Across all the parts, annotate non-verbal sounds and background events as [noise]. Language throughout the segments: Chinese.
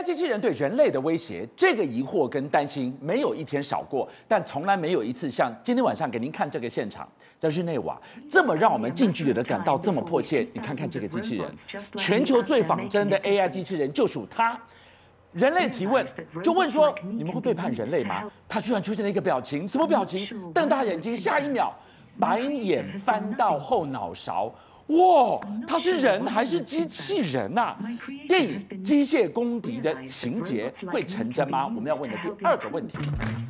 AI 机器人对人类的威胁，这个疑惑跟担心没有一天少过，但从来没有一次像今天晚上给您看这个现场，在日内瓦这么让我们近距离的感到这么迫切。你看看这个机器人，全球最仿真的 AI 机器人就属它。人类提问就问说：你们会背叛人类吗？它居然出现了一个表情，什么表情？瞪大眼睛，下一秒白眼翻到后脑勺。哇，他是人还是机器人呐、电影《机械公敌》的情节会成真吗？我们要问的第二个问题：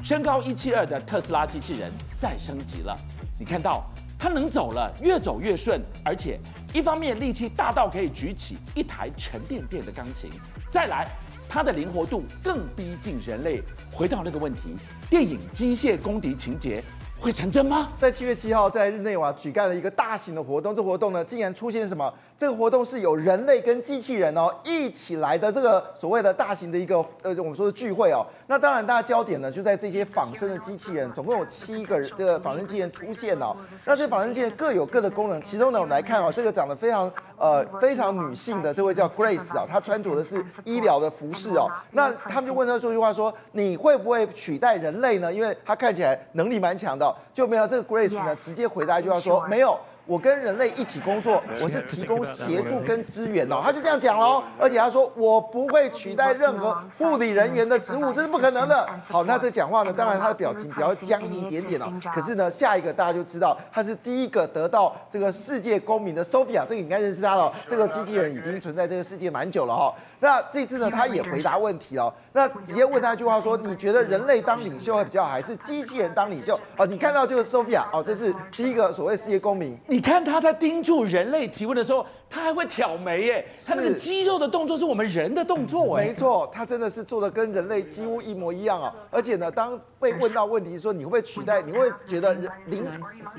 身高一七二的特斯拉机器人再升级了，你看到它能走了，越走越顺，而且一方面力气大到可以举起一台沉甸甸的钢琴，再来它的灵活度更逼近人类。回到那个问题，电影《机械公敌》情节。会成真吗？在七月七号，在日内瓦举办了一个大型的活动，这活动呢，竟然出现什么？这个活动是有人类跟机器人哦一起来的这个所谓的大型的一个呃我们说的聚会哦。那当然，大家焦点呢就在这些仿生的机器人，总共有七个这个仿生机器人出现哦。那这仿生机器人各有各的功能，其中呢我们来看哦，这个长得非常呃非常女性的这位叫 Grace 啊，她穿着的是医疗的服饰哦。那他们就问她说一句话说，你会不会取代人类呢？因为她看起来能力蛮强的。就没有这个 Grace 呢，直接回答一句话说没有。我跟人类一起工作，[laughs] 我是提供协助跟支援哦，他就这样讲喽。而且他说我不会取代任何护理人员的职务，这是不可能的。好，那这讲话呢，当然他的表情比较僵硬一点点哦。可是呢，下一个大家就知道他是第一个得到这个世界公民的 Sophia，这个你应该认识他了。这个机器人已经存在这个世界蛮久了哈。那这次呢，他也回答问题哦。那直接问他一句话说：你觉得人类当领袖会比较好，还是机器人当领袖？哦，你看到这个 Sophia 哦，这是第一个所谓世界公民。你看他在盯住人类提问的时候，他还会挑眉耶，他那个肌肉的动作是我们人的动作哎。没错，他真的是做的跟人类几乎一模一样啊。而且呢，当被问到问题说你会不会取代，你会觉得人领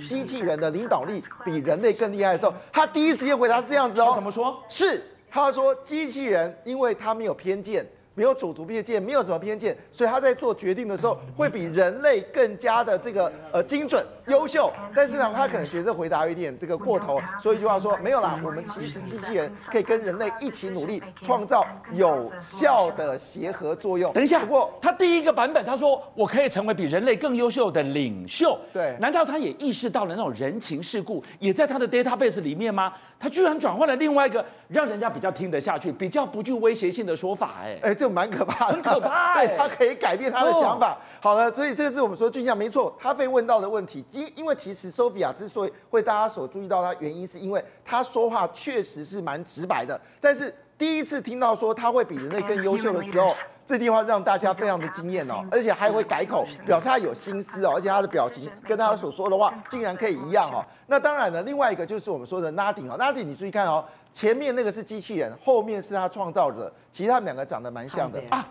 机器人的领导力比人类更厉害的时候，他第一时间回答是这样子哦。怎么说？是他说机器人，因为他没有偏见。没有种族偏见，没有什么偏见，所以他在做决定的时候会比人类更加的这个呃精准、优秀。但是呢，他可能觉得回答有点这个过头，说一句话说没有啦，我们其实机器人可以跟人类一起努力，创造有效的协和作用。等一下，不过他第一个版本他说我可以成为比人类更优秀的领袖，对，难道他也意识到了那种人情世故也在他的 database 里面吗？他居然转换了另外一个让人家比较听得下去、比较不具威胁性的说法，哎，哎。就蛮可怕的，很可怕。[laughs] 对，他可以改变他的想法。好了，所以这个是我们说俊相没错。他被问到的问题，因因为其实 Sophia 之所以会大家所注意到他，原因是因为他说话确实是蛮直白的。但是第一次听到说他会比人类更优秀的时候，这地方让大家非常的惊艳哦，而且还会改口，表示他有心思哦，而且他的表情跟他所说的话竟然可以一样哦。那当然呢，另外一个就是我们说的 Nadine 哦，Nadine 你注意看哦。前面那个是机器人，后面是他创造者，其实他们两个长得蛮像的啊。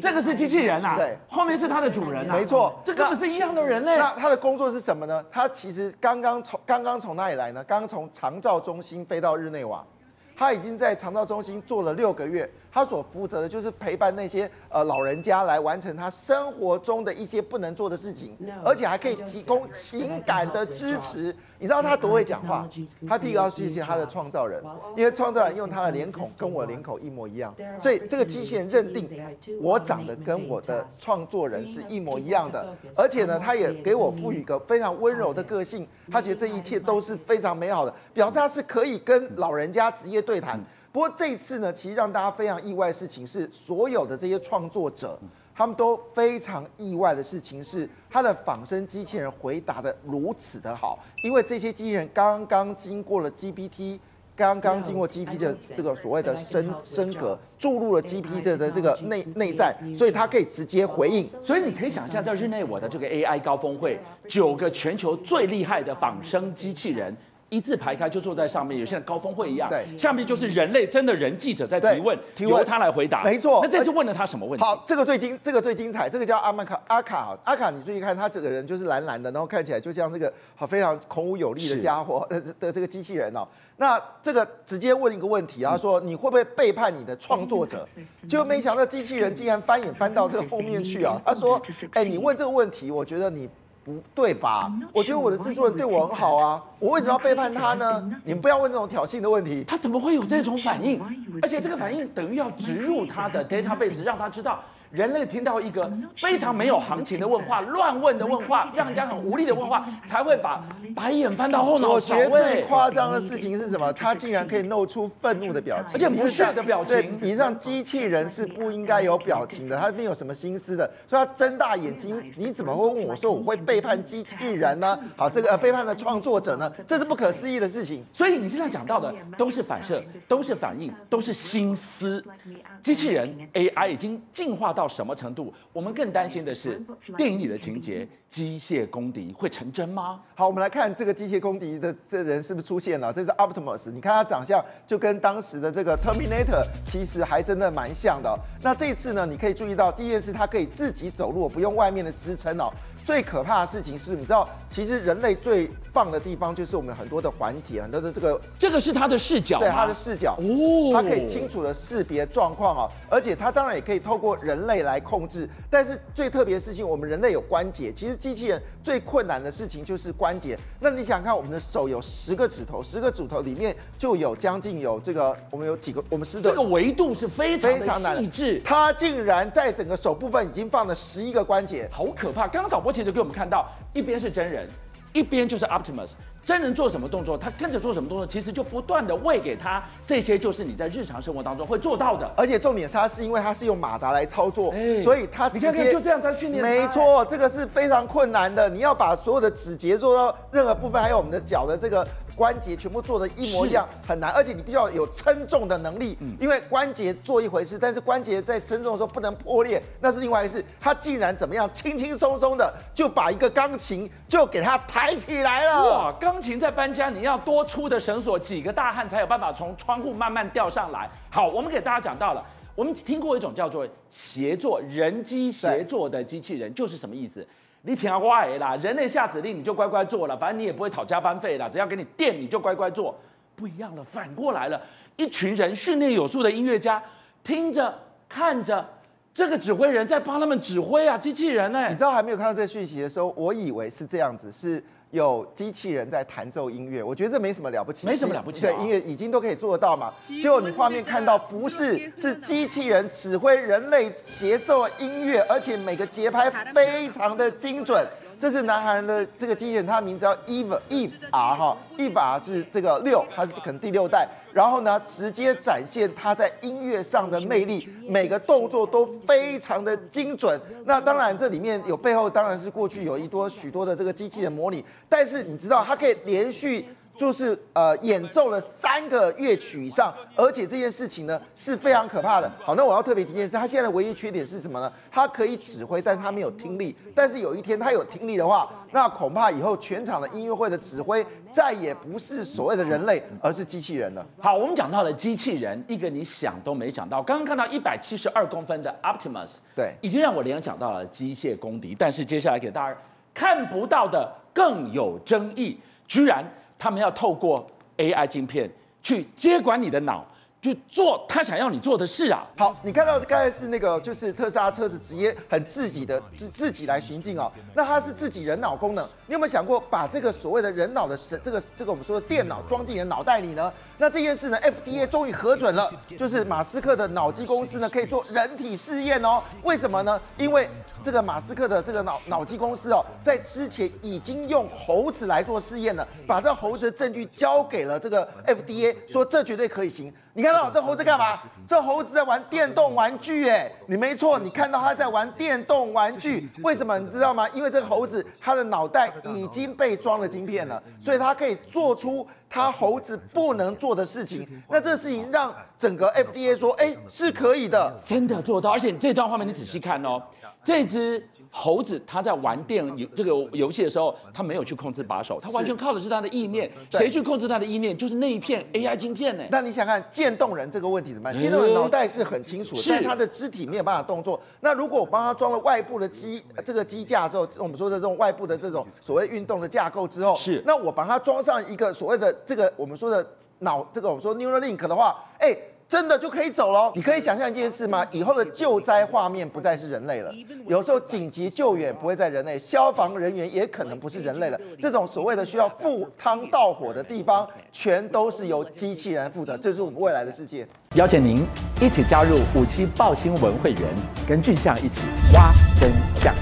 这个是机器人啊，对，后面是它的主人啊，没错，这根本是一样的人类。那他的工作是什么呢？他其实刚刚从刚刚从哪里来呢？刚刚从长照中心飞到日内瓦，他已经在肠道中心做了六个月。他所负责的就是陪伴那些呃老人家来完成他生活中的一些不能做的事情，而且还可以提供情感的支持。你知道他多会讲话？他第一个要谢谢他的创造人，因为创造人用他的脸孔跟我的脸孔一模一样，所以这个机器人认定我长得跟我的创作人是一模一样的，而且呢，他也给我赋予一个非常温柔的个性。他觉得这一切都是非常美好的，表示他是可以跟老人家直接对谈。不过这一次呢，其实让大家非常意外的事情是，所有的这些创作者，他们都非常意外的事情是，他的仿生机器人回答的如此的好，因为这些机器人刚刚经过了 GPT，刚刚经过 GPT 的这个所谓的升升格，注入了 GPT 的这个内内在，所以它可以直接回应。所以你可以想象，在日内瓦的这个 AI 高峰会，九个全球最厉害的仿生机器人。一字排开就坐在上面，有像高峰会一样。对，下面就是人类真的人记者在提问，提问由他来回答。没错。那这次问了他什么问题？好，这个最精，这个最精彩。这个叫阿曼卡阿卡阿卡，你注意看，他这个人就是蓝蓝的，然后看起来就像这个好非常孔武有力的家伙 [laughs] 的的这个机器人哦。那这个直接问一个问题，他说你会不会背叛你的创作者？就没想到机器人竟然翻眼翻到这个后面去啊。他说，哎，你问这个问题，我觉得你。不对吧？我觉得我的制作人对我很好啊，我为什么要背叛他呢？你们不要问这种挑衅的问题。他怎么会有这种反应？而且这个反应等于要植入他的 database，让他知道。人类听到一个非常没有行情的问话、乱问的问话、让人家很无力的问话，才会把白眼翻到后脑勺。我觉得最夸张的事情是什么？他竟然可以露出愤怒的表情，而且不屑的表情。对，你让机器人是不应该有表情的，他是有什么心思的，所以他睁大眼睛。你怎么会问我说我会背叛机器人呢？好，这个呃背叛的创作者呢？这是不可思议的事情。所以你现在讲到的都是反射，都是反应，都是心思。机器人 AI 已经进化到什么程度？我们更担心的是电影里的情节，机械公敌会成真吗？好，我们来看这个机械公敌的这人是不是出现了？这是 Optimus，你看他长相就跟当时的这个 Terminator 其实还真的蛮像的。那这次呢，你可以注意到第一件事，它可以自己走路，不用外面的支撑哦。最可怕的事情是，你知道，其实人类最棒的地方就是我们很多的环节，很多的这个，这个是他的视角，对，他的视角，哦，他可以清楚的识别状况啊，而且他当然也可以透过人类来控制。但是最特别的事情，我们人类有关节，其实机器人最困难的事情就是关节。那你想看，我们的手有十个指头，十个指头里面就有将近有这个，我们有几个，我们十个，这个维度是非常的细致，它竟然在整个手部分已经放了十一个关节，好可怕！刚刚导播。其实给我们看到，一边是真人，一边就是 Optimus。真人做什么动作，他跟着做什么动作，其实就不断的喂给他，这些就是你在日常生活当中会做到的。而且重点是，他是因为他是用马达来操作，欸、所以他直接你看看就这样在训练。没错，这个是非常困难的。你要把所有的指节做到任何部分，还有我们的脚的这个关节全部做的一模一样，很难。而且你必须要有称重的能力，因为关节做一回事，但是关节在称重的时候不能破裂，那是另外一回事。他竟然怎么样，轻轻松松的就把一个钢琴就给它抬起来了。哇，钢琴在搬家。你要多粗的绳索，几个大汉才有办法从窗户慢慢吊上来。好，我们给大家讲到了，我们听过一种叫做协作人机协作的机器人，就是什么意思？你听话啦，人类下指令你就乖乖做了，反正你也不会讨加班费啦，只要给你电你就乖乖做。不一样了，反过来了，一群人训练有素的音乐家，听着看着，这个指挥人在帮他们指挥啊，机器人呢、你知道还没有看到这个讯息的时候，我以为是这样子，是。有机器人在弹奏音乐，我觉得这没什么了不起，没什么了不起。对，音乐已经都可以做得到嘛。结果你画面看到不是，是机器人指挥人类协奏音乐，而且每个节拍非常的精准。这是南韩人的这个机器人，它名字叫 Eve Eve R 哈，Eve R 是这个六，它是可能第六代。然后呢，直接展现它在音乐上的魅力，每个动作都非常的精准。那当然，这里面有背后当然是过去有一多许多的这个机器人模拟，但是你知道它可以连续。就是呃演奏了三个乐曲以上，而且这件事情呢是非常可怕的。好，那我要特别提一件事，他现在的唯一缺点是什么呢？他可以指挥，但他没有听力。但是有一天他有听力的话，那恐怕以后全场的音乐会的指挥再也不是所谓的人类，而是机器人了。好，我们讲到了机器人，一个你想都没想到。刚刚看到一百七十二公分的 Optimus，对，已经让我联想到了机械公敌。但是接下来给大家看不到的更有争议，居然。他们要透过 AI 晶片去接管你的脑。去做他想要你做的事啊！好，你看到刚才是那个，就是特斯拉车子直接很自己的自自己来巡镜哦。那它是自己人脑功能，你有没有想过把这个所谓的人脑的神，这个这个我们说的电脑装进你的脑袋里呢？那这件事呢，FDA 终于核准了，就是马斯克的脑机公司呢可以做人体试验哦。为什么呢？因为这个马斯克的这个脑脑机公司哦，在之前已经用猴子来做试验了，把这猴子的证据交给了这个 FDA，说这绝对可以行。你看到这猴子干嘛？这猴子在玩电动玩具，哎，你没错，你看到他在玩电动玩具，为什么？你知道吗？因为这个猴子它的脑袋已经被装了晶片了，所以它可以做出它猴子不能做的事情。那这个事情让整个 FDA 说，哎，是可以的，真的做到。而且这段画面你仔细看哦。这只猴子，它在玩电游这个游戏的时候，它没有去控制把手，它完全靠的是它的意念。谁去控制它的意念？就是那一片 AI 晶片呢。那你想看渐冻人这个问题怎么办？渐冻人脑袋是很清楚的，但他的肢体没有办法动作。那如果我帮他装了外部的机这个机架之后，我们说的这种外部的这种所谓运动的架构之后，是那我把它装上一个所谓的这个我们说的脑这个我们说 Neuralink 的话，哎。真的就可以走喽？你可以想象一件事吗？以后的救灾画面不再是人类了，有时候紧急救援不会在人类，消防人员也可能不是人类了。这种所谓的需要赴汤蹈火的地方，全都是由机器人负责。这是我们未来的世界。邀请您一起加入五七爆新闻会员，跟俊相一起挖真相。